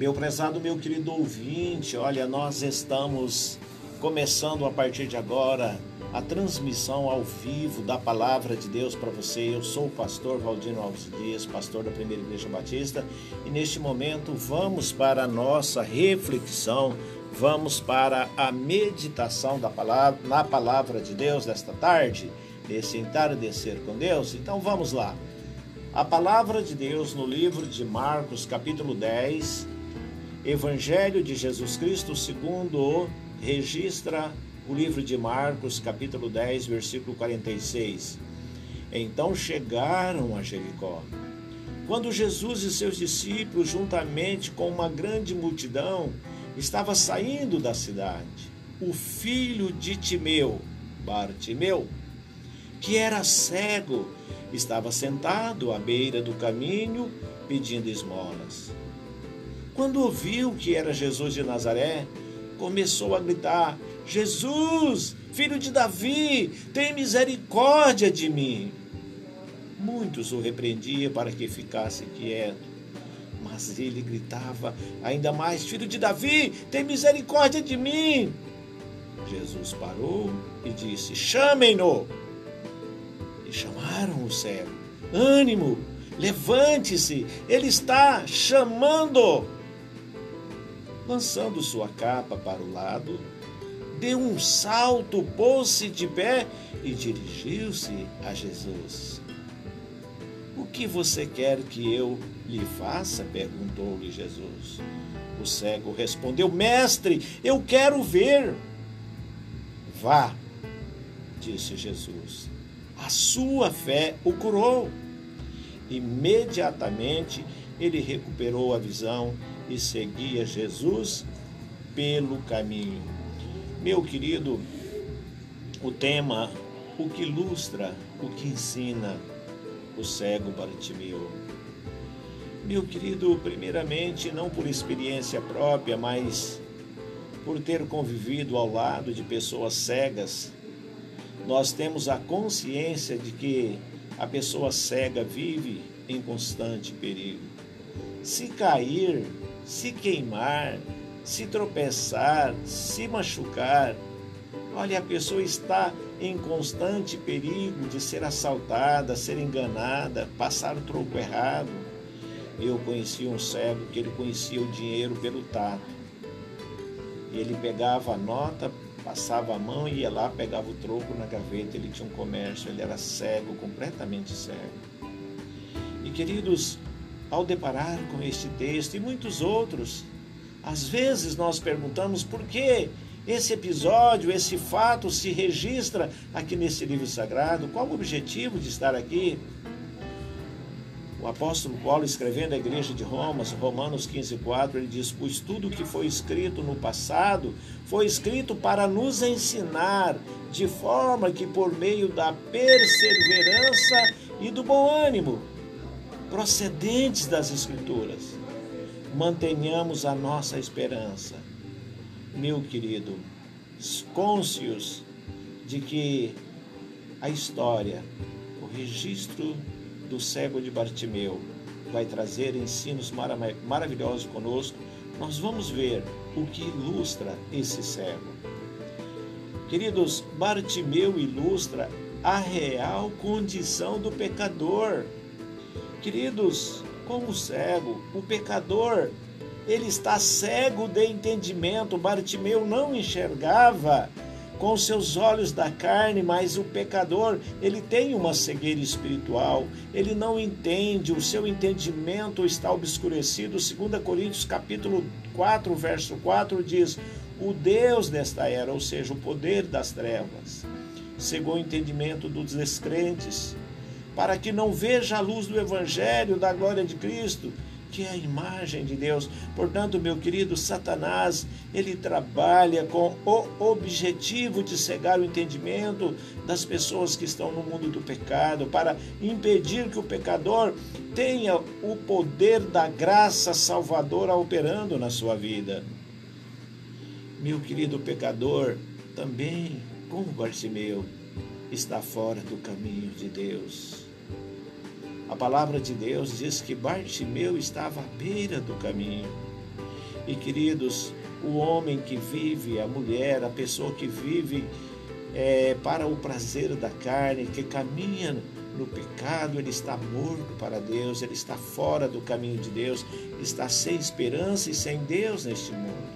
Meu prezado, meu querido ouvinte, olha, nós estamos começando a partir de agora a transmissão ao vivo da palavra de Deus para você. Eu sou o pastor Valdino Alves Dias, pastor da Primeira Igreja Batista, e neste momento vamos para a nossa reflexão, vamos para a meditação da palavra, na palavra de Deus desta tarde, nesse entardecer com Deus. Então vamos lá. A palavra de Deus no livro de Marcos, capítulo 10, Evangelho de Jesus Cristo segundo registra o livro de Marcos, capítulo 10, versículo 46. Então chegaram a Jericó. Quando Jesus e seus discípulos, juntamente com uma grande multidão, estava saindo da cidade, o filho de Timeu, Bartimeu, que era cego, estava sentado à beira do caminho pedindo esmolas. Quando ouviu que era Jesus de Nazaré, começou a gritar: Jesus, filho de Davi, tem misericórdia de mim. Muitos o repreendiam para que ficasse quieto, mas ele gritava ainda mais: Filho de Davi, tem misericórdia de mim. Jesus parou e disse: Chamem-no. E chamaram o cego: Ânimo, levante-se, ele está chamando. Lançando sua capa para o lado, deu um salto, pôs-se de pé e dirigiu-se a Jesus. O que você quer que eu lhe faça? perguntou-lhe Jesus. O cego respondeu: Mestre, eu quero ver. Vá, disse Jesus. A sua fé o curou. Imediatamente ele recuperou a visão e seguia Jesus pelo caminho. Meu querido, o tema, o que ilustra, o que ensina o cego Bartimeu. Meu querido, primeiramente, não por experiência própria, mas por ter convivido ao lado de pessoas cegas, nós temos a consciência de que a pessoa cega vive em constante perigo. Se cair, se queimar, se tropeçar, se machucar, olha, a pessoa está em constante perigo de ser assaltada, ser enganada, passar o troco errado. Eu conheci um cego que ele conhecia o dinheiro pelo tato. Ele pegava a nota, passava a mão e ia lá, pegava o troco na gaveta. Ele tinha um comércio, ele era cego, completamente cego. E queridos, ao deparar com este texto e muitos outros, às vezes nós perguntamos por que esse episódio, esse fato se registra aqui nesse livro sagrado, qual o objetivo de estar aqui? O apóstolo Paulo, escrevendo à igreja de Roma, Romanos 15,4, ele diz: Pois tudo que foi escrito no passado foi escrito para nos ensinar, de forma que, por meio da perseverança e do bom ânimo, procedentes das Escrituras, mantenhamos a nossa esperança. Meu querido, cônscios de que a história, o registro do cego de Bartimeu vai trazer ensinos maravilhosos conosco, nós vamos ver o que ilustra esse cego. Queridos, Bartimeu ilustra a real condição do pecador. Queridos, como cego, o pecador, ele está cego de entendimento. Bartimeu não enxergava com seus olhos da carne, mas o pecador, ele tem uma cegueira espiritual, ele não entende, o seu entendimento está obscurecido. 2 Coríntios capítulo 4, verso 4 diz: "O Deus desta era, ou seja, o poder das trevas, cegou o entendimento dos descrentes, para que não veja a luz do Evangelho da glória de Cristo, que é a imagem de Deus. Portanto, meu querido, Satanás, ele trabalha com o objetivo de cegar o entendimento das pessoas que estão no mundo do pecado, para impedir que o pecador tenha o poder da graça salvadora operando na sua vida. Meu querido pecador, também, como Bartimeu, está fora do caminho de Deus. A palavra de Deus diz que Bartimeu estava à beira do caminho. E queridos, o homem que vive, a mulher, a pessoa que vive é, para o prazer da carne, que caminha no pecado, ele está morto para Deus, ele está fora do caminho de Deus, está sem esperança e sem Deus neste mundo.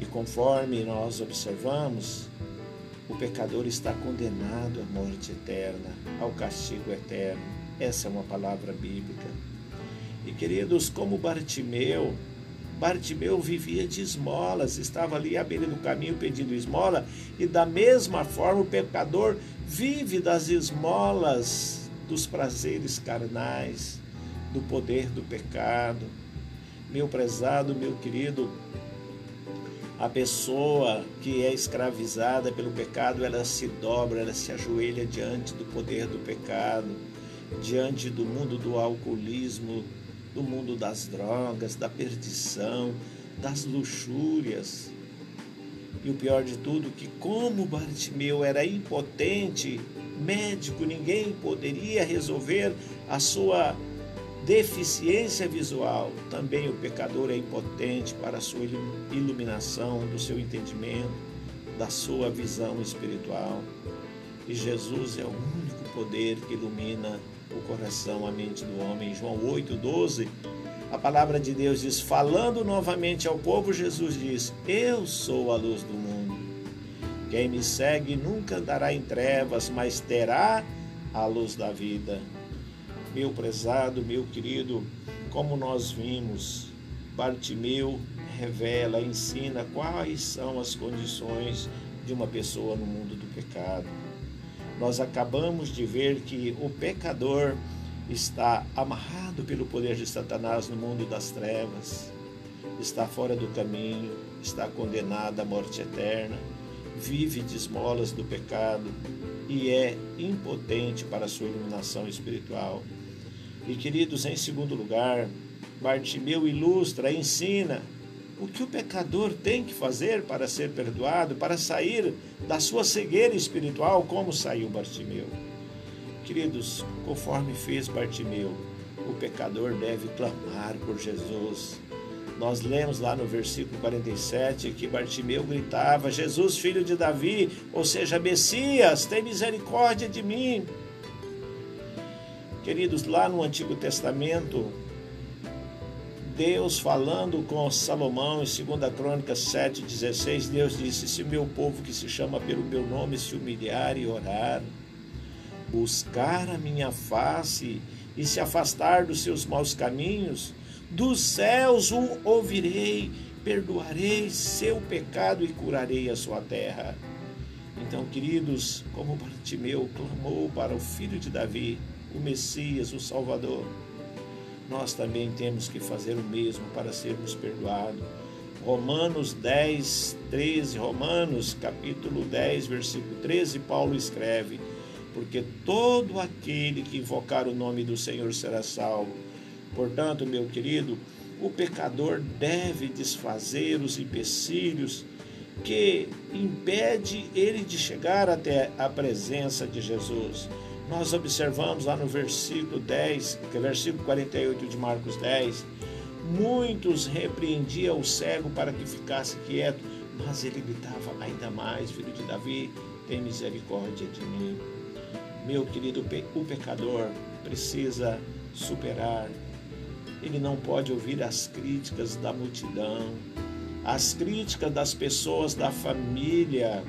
E conforme nós observamos, o pecador está condenado à morte eterna, ao castigo eterno. Essa é uma palavra bíblica. E queridos, como Bartimeu, Bartimeu vivia de esmolas, estava ali à beira do caminho pedindo esmola, e da mesma forma o pecador vive das esmolas, dos prazeres carnais, do poder do pecado. Meu prezado, meu querido, a pessoa que é escravizada pelo pecado, ela se dobra, ela se ajoelha diante do poder do pecado, diante do mundo do alcoolismo, do mundo das drogas, da perdição, das luxúrias. E o pior de tudo, que como Bartimeu era impotente, médico, ninguém poderia resolver a sua deficiência visual. Também o pecador é impotente para a sua iluminação, do seu entendimento, da sua visão espiritual. E Jesus é o único poder que ilumina o coração, a mente do homem. João 8,12, a palavra de Deus diz: falando novamente ao povo, Jesus diz: Eu sou a luz do mundo. Quem me segue nunca andará em trevas, mas terá a luz da vida. Meu prezado, meu querido, como nós vimos, Bartimeu revela, ensina quais são as condições de uma pessoa no mundo do pecado nós acabamos de ver que o pecador está amarrado pelo poder de Satanás no mundo das trevas, está fora do caminho, está condenado à morte eterna, vive de esmolas do pecado e é impotente para sua iluminação espiritual. E queridos, em segundo lugar, Bartimeu ilustra, ensina o que o pecador tem que fazer para ser perdoado, para sair da sua cegueira espiritual, como saiu Bartimeu. Queridos, conforme fez Bartimeu, o pecador deve clamar por Jesus. Nós lemos lá no versículo 47 que Bartimeu gritava: Jesus, filho de Davi, ou seja, Messias, tem misericórdia de mim. Queridos, lá no Antigo Testamento, Deus falando com Salomão em 2 Crônicas 7,16, Deus disse: Se meu povo que se chama pelo meu nome se humilhar e orar, buscar a minha face e se afastar dos seus maus caminhos, dos céus o ouvirei, perdoarei seu pecado e curarei a sua terra. Então, queridos, como Bartimeu clamou para o filho de Davi, o Messias, o Salvador, nós também temos que fazer o mesmo para sermos perdoados. Romanos 10, 13, Romanos capítulo 10, versículo 13, Paulo escreve: Porque todo aquele que invocar o nome do Senhor será salvo. Portanto, meu querido, o pecador deve desfazer os empecilhos que impede ele de chegar até a presença de Jesus nós observamos lá no versículo 10, que é versículo 48 de Marcos 10, muitos repreendiam o cego para que ficasse quieto, mas ele gritava ainda mais, filho de Davi, tem misericórdia de mim. Meu querido, o pecador precisa superar. Ele não pode ouvir as críticas da multidão, as críticas das pessoas da família,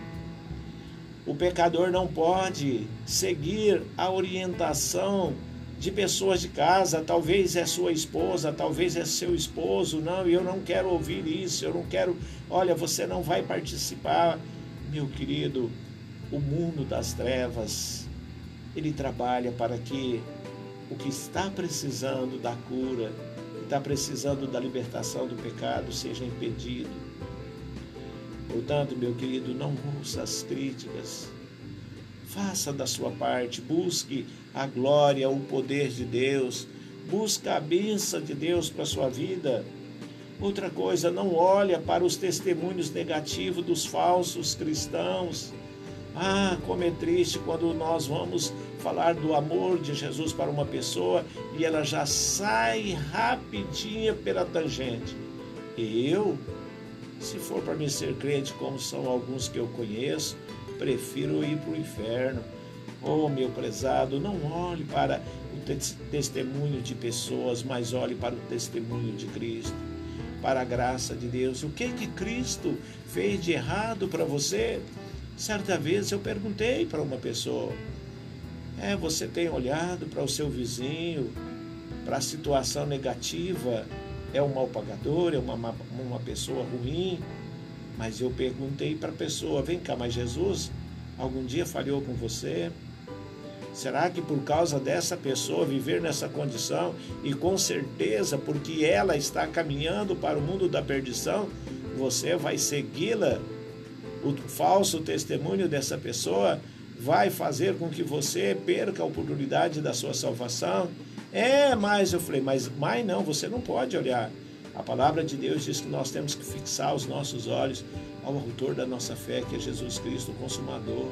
o pecador não pode seguir a orientação de pessoas de casa, talvez é sua esposa, talvez é seu esposo. Não, eu não quero ouvir isso, eu não quero. Olha, você não vai participar. Meu querido, o mundo das trevas, ele trabalha para que o que está precisando da cura, está precisando da libertação do pecado, seja impedido Portanto, meu querido, não ouça as críticas. Faça da sua parte, busque a glória, o poder de Deus, busque a bênção de Deus para a sua vida. Outra coisa, não olha para os testemunhos negativos dos falsos cristãos. Ah, como é triste quando nós vamos falar do amor de Jesus para uma pessoa e ela já sai rapidinha pela tangente. Eu, se for para me ser crente, como são alguns que eu conheço, prefiro ir para o inferno. Oh, meu prezado, não olhe para o testemunho de pessoas, mas olhe para o testemunho de Cristo, para a graça de Deus. O que que Cristo fez de errado para você? Certa vez eu perguntei para uma pessoa: é, você tem olhado para o seu vizinho, para a situação negativa, é um mal pagador, é uma, uma pessoa ruim? Mas eu perguntei para a pessoa: vem cá, mas Jesus algum dia falhou com você? Será que por causa dessa pessoa viver nessa condição e com certeza porque ela está caminhando para o mundo da perdição, você vai segui-la? O falso testemunho dessa pessoa vai fazer com que você perca a oportunidade da sua salvação? É, mas eu falei, mas, mas não, você não pode olhar. A palavra de Deus diz que nós temos que fixar os nossos olhos ao autor da nossa fé, que é Jesus Cristo, o consumador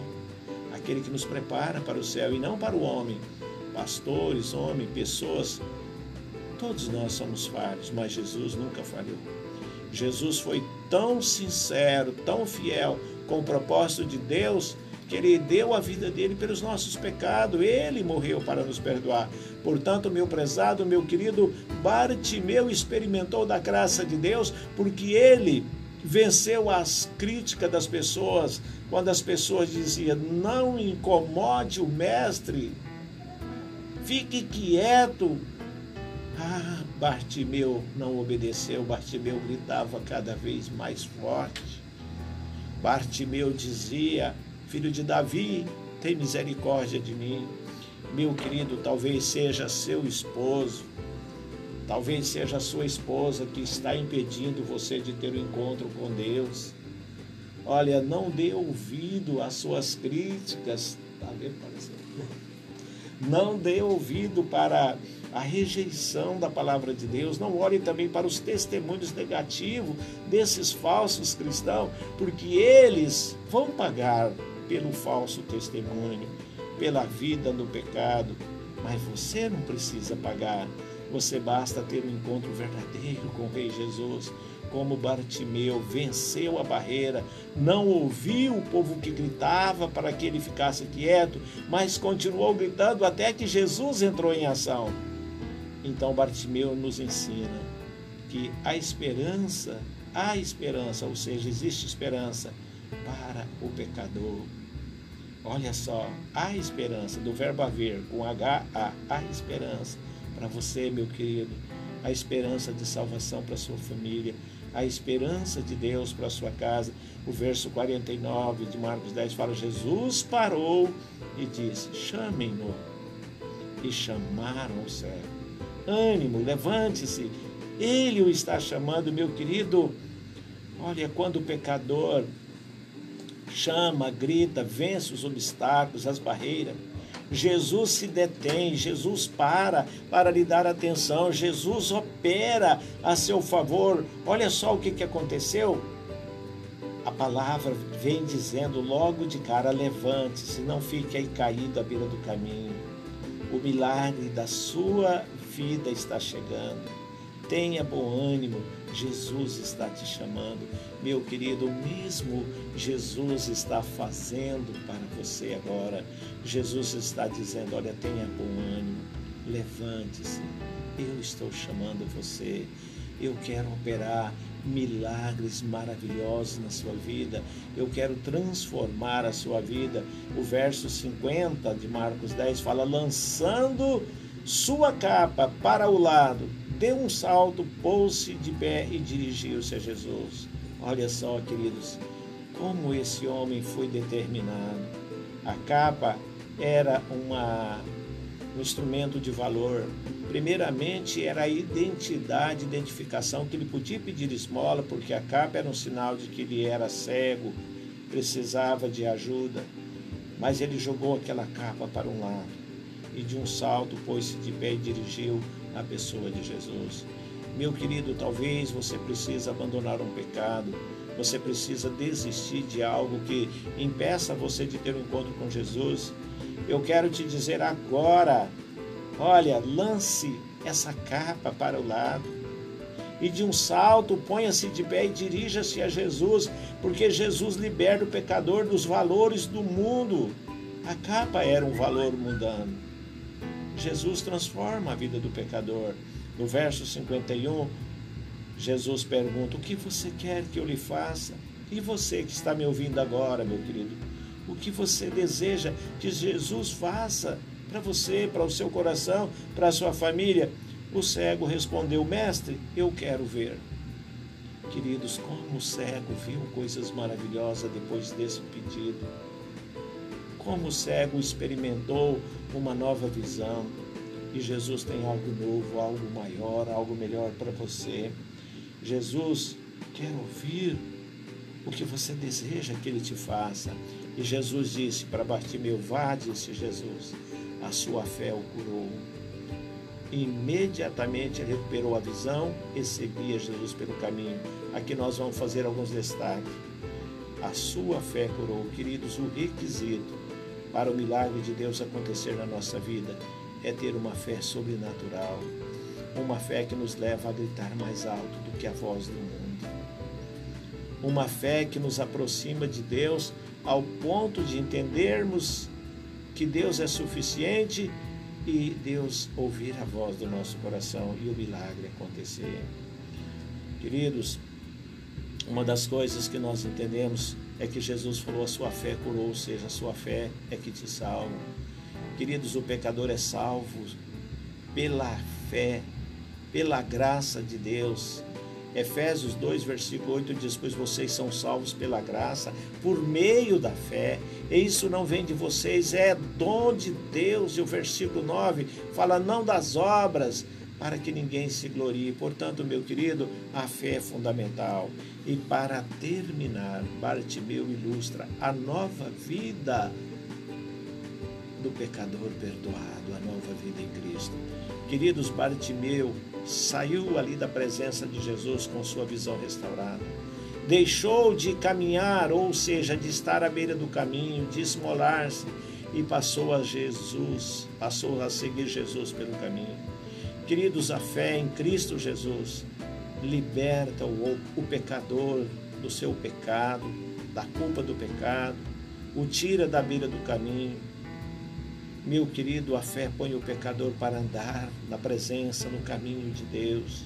aquele que nos prepara para o céu e não para o homem. Pastores, homens, pessoas, todos nós somos falhos, mas Jesus nunca falhou. Jesus foi tão sincero, tão fiel com o propósito de Deus, que ele deu a vida dele pelos nossos pecados, ele morreu para nos perdoar. Portanto, meu prezado, meu querido Bartimeu experimentou da graça de Deus, porque ele venceu as críticas das pessoas, quando as pessoas diziam: não incomode o mestre, fique quieto. Ah, Bartimeu não obedeceu, Bartimeu gritava cada vez mais forte. Bartimeu dizia: Filho de Davi, tem misericórdia de mim. Meu querido, talvez seja seu esposo, talvez seja sua esposa que está impedindo você de ter o um encontro com Deus. Olha, não dê ouvido às suas críticas. Tá vendo? Não dê ouvido para a rejeição da palavra de Deus. Não olhe também para os testemunhos negativos desses falsos cristãos, porque eles vão pagar pelo falso testemunho, pela vida no pecado. Mas você não precisa pagar. Você basta ter um encontro verdadeiro com o Rei Jesus como Bartimeu, venceu a barreira, não ouviu o povo que gritava para que ele ficasse quieto, mas continuou gritando até que Jesus entrou em ação. Então Bartimeu nos ensina que a esperança, há esperança, ou seja, existe esperança para o pecador. Olha só, há esperança, do verbo haver, com H-A, há esperança para você, meu querido, a esperança de salvação para sua família, a esperança de Deus para a sua casa. O verso 49 de Marcos 10 fala: Jesus parou e disse: Chamem-no. E chamaram o cego. Ânimo, levante-se. Ele o está chamando, meu querido. Olha, quando o pecador chama, grita, vence os obstáculos, as barreiras Jesus se detém, Jesus para para lhe dar atenção, Jesus opera a seu favor. Olha só o que, que aconteceu. A palavra vem dizendo logo de cara: levante-se, não fique aí caído à beira do caminho. O milagre da sua vida está chegando. Tenha bom ânimo, Jesus está te chamando. Meu querido, mesmo Jesus está fazendo para você agora. Jesus está dizendo: Olha, tenha bom ânimo, levante-se. Eu estou chamando você. Eu quero operar milagres maravilhosos na sua vida. Eu quero transformar a sua vida. O verso 50 de Marcos 10 fala: lançando sua capa para o lado, deu um salto, pôs-se de pé e dirigiu-se a Jesus. Olha só, queridos, como esse homem foi determinado. A capa era uma, um instrumento de valor. Primeiramente, era a identidade, identificação que ele podia pedir esmola, porque a capa era um sinal de que ele era cego, precisava de ajuda. Mas ele jogou aquela capa para um lado e de um salto pôs-se de pé e dirigiu a pessoa de Jesus. Meu querido, talvez você precise abandonar um pecado, você precisa desistir de algo que impeça você de ter um encontro com Jesus. Eu quero te dizer agora: olha, lance essa capa para o lado. E de um salto, ponha-se de pé e dirija-se a Jesus, porque Jesus liberta o pecador dos valores do mundo. A capa era um valor mundano. Jesus transforma a vida do pecador. No verso 51, Jesus pergunta: O que você quer que eu lhe faça? E você que está me ouvindo agora, meu querido, o que você deseja que Jesus faça para você, para o seu coração, para a sua família? O cego respondeu: Mestre, eu quero ver. Queridos, como o cego viu coisas maravilhosas depois desse pedido. Como o cego experimentou uma nova visão. E Jesus tem algo novo, algo maior, algo melhor para você. Jesus quer ouvir o que você deseja que ele te faça. E Jesus disse para Bartimeu: Vá, disse Jesus, a sua fé o curou. Imediatamente ele recuperou a visão e seguia Jesus pelo caminho. Aqui nós vamos fazer alguns destaques. A sua fé curou. Queridos, o requisito para o milagre de Deus acontecer na nossa vida é ter uma fé sobrenatural, uma fé que nos leva a gritar mais alto do que a voz do mundo. Uma fé que nos aproxima de Deus ao ponto de entendermos que Deus é suficiente e Deus ouvir a voz do nosso coração e o milagre acontecer. Queridos, uma das coisas que nós entendemos é que Jesus falou: a sua fé curou, ou seja, a sua fé é que te salva. Queridos, o pecador é salvo pela fé, pela graça de Deus. Efésios 2, versículo 8 diz: Pois vocês são salvos pela graça, por meio da fé, e isso não vem de vocês, é dom de Deus. E o versículo 9 fala: Não das obras, para que ninguém se glorie. Portanto, meu querido, a fé é fundamental. E para terminar, Bartimeu ilustra a nova vida do pecador perdoado, a nova vida em Cristo. Queridos, Bartimeu saiu ali da presença de Jesus com sua visão restaurada. Deixou de caminhar, ou seja, de estar à beira do caminho, de esmolar-se e passou a Jesus, passou a seguir Jesus pelo caminho. Queridos, a fé em Cristo Jesus liberta o, o pecador do seu pecado, da culpa do pecado, o tira da beira do caminho, meu querido, a fé põe o pecador para andar na presença, no caminho de Deus.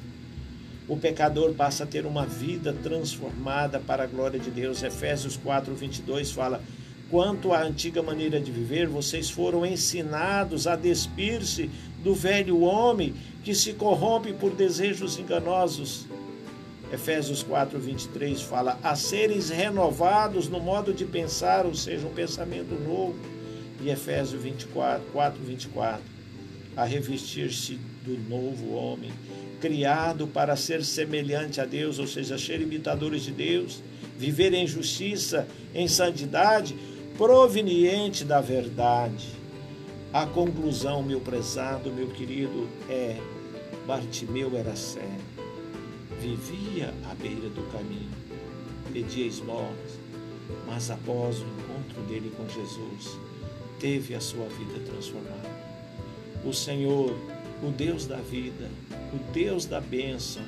O pecador passa a ter uma vida transformada para a glória de Deus. Efésios 4, 22 fala: Quanto à antiga maneira de viver, vocês foram ensinados a despir-se do velho homem que se corrompe por desejos enganosos. Efésios 4, 23 fala: a serem renovados no modo de pensar, ou seja, um pensamento novo e Efésios 24, 4, 24, a revestir-se do novo homem, criado para ser semelhante a Deus, ou seja, ser imitadores de Deus, viver em justiça, em santidade, proveniente da verdade. A conclusão, meu prezado, meu querido, é: Bartimeu era cego, vivia à beira do caminho, pedia esmolas, mas após o encontro dele com Jesus, teve a sua vida transformada. O Senhor, o Deus da vida, o Deus da bênção,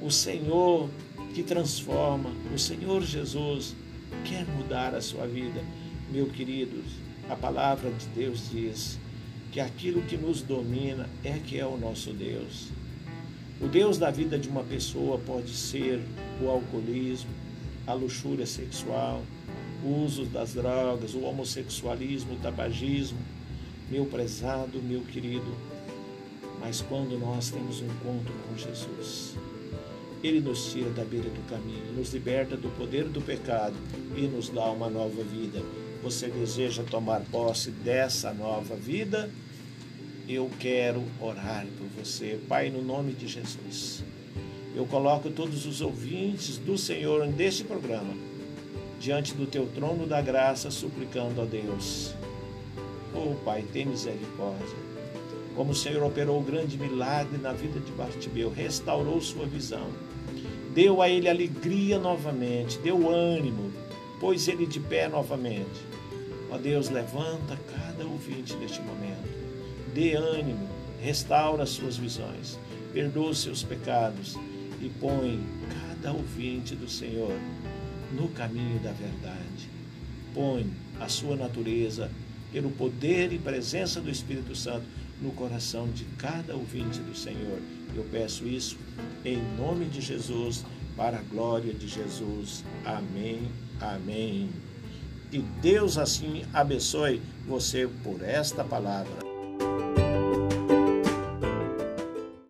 o Senhor que transforma, o Senhor Jesus quer mudar a sua vida. Meu queridos, a palavra de Deus diz que aquilo que nos domina é que é o nosso Deus. O Deus da vida de uma pessoa pode ser o alcoolismo, a luxúria sexual, o uso das drogas, o homossexualismo, o tabagismo, meu prezado, meu querido. Mas quando nós temos um encontro com Jesus, Ele nos tira da beira do caminho, nos liberta do poder do pecado e nos dá uma nova vida. Você deseja tomar posse dessa nova vida? Eu quero orar por você, Pai, no nome de Jesus. Eu coloco todos os ouvintes do Senhor deste programa diante do teu trono da graça, suplicando a Deus. Oh Pai, tem misericórdia. Como o Senhor operou o grande milagre na vida de Bartimeu, restaurou sua visão, deu a ele alegria novamente, deu ânimo, pôs ele de pé novamente. Ó Deus, levanta cada ouvinte neste momento. Dê ânimo, restaura as suas visões, perdoa seus pecados e põe cada ouvinte do Senhor no caminho da verdade. Põe a sua natureza pelo poder e presença do Espírito Santo no coração de cada ouvinte do Senhor. Eu peço isso em nome de Jesus, para a glória de Jesus. Amém. Amém. Que Deus assim abençoe você por esta palavra.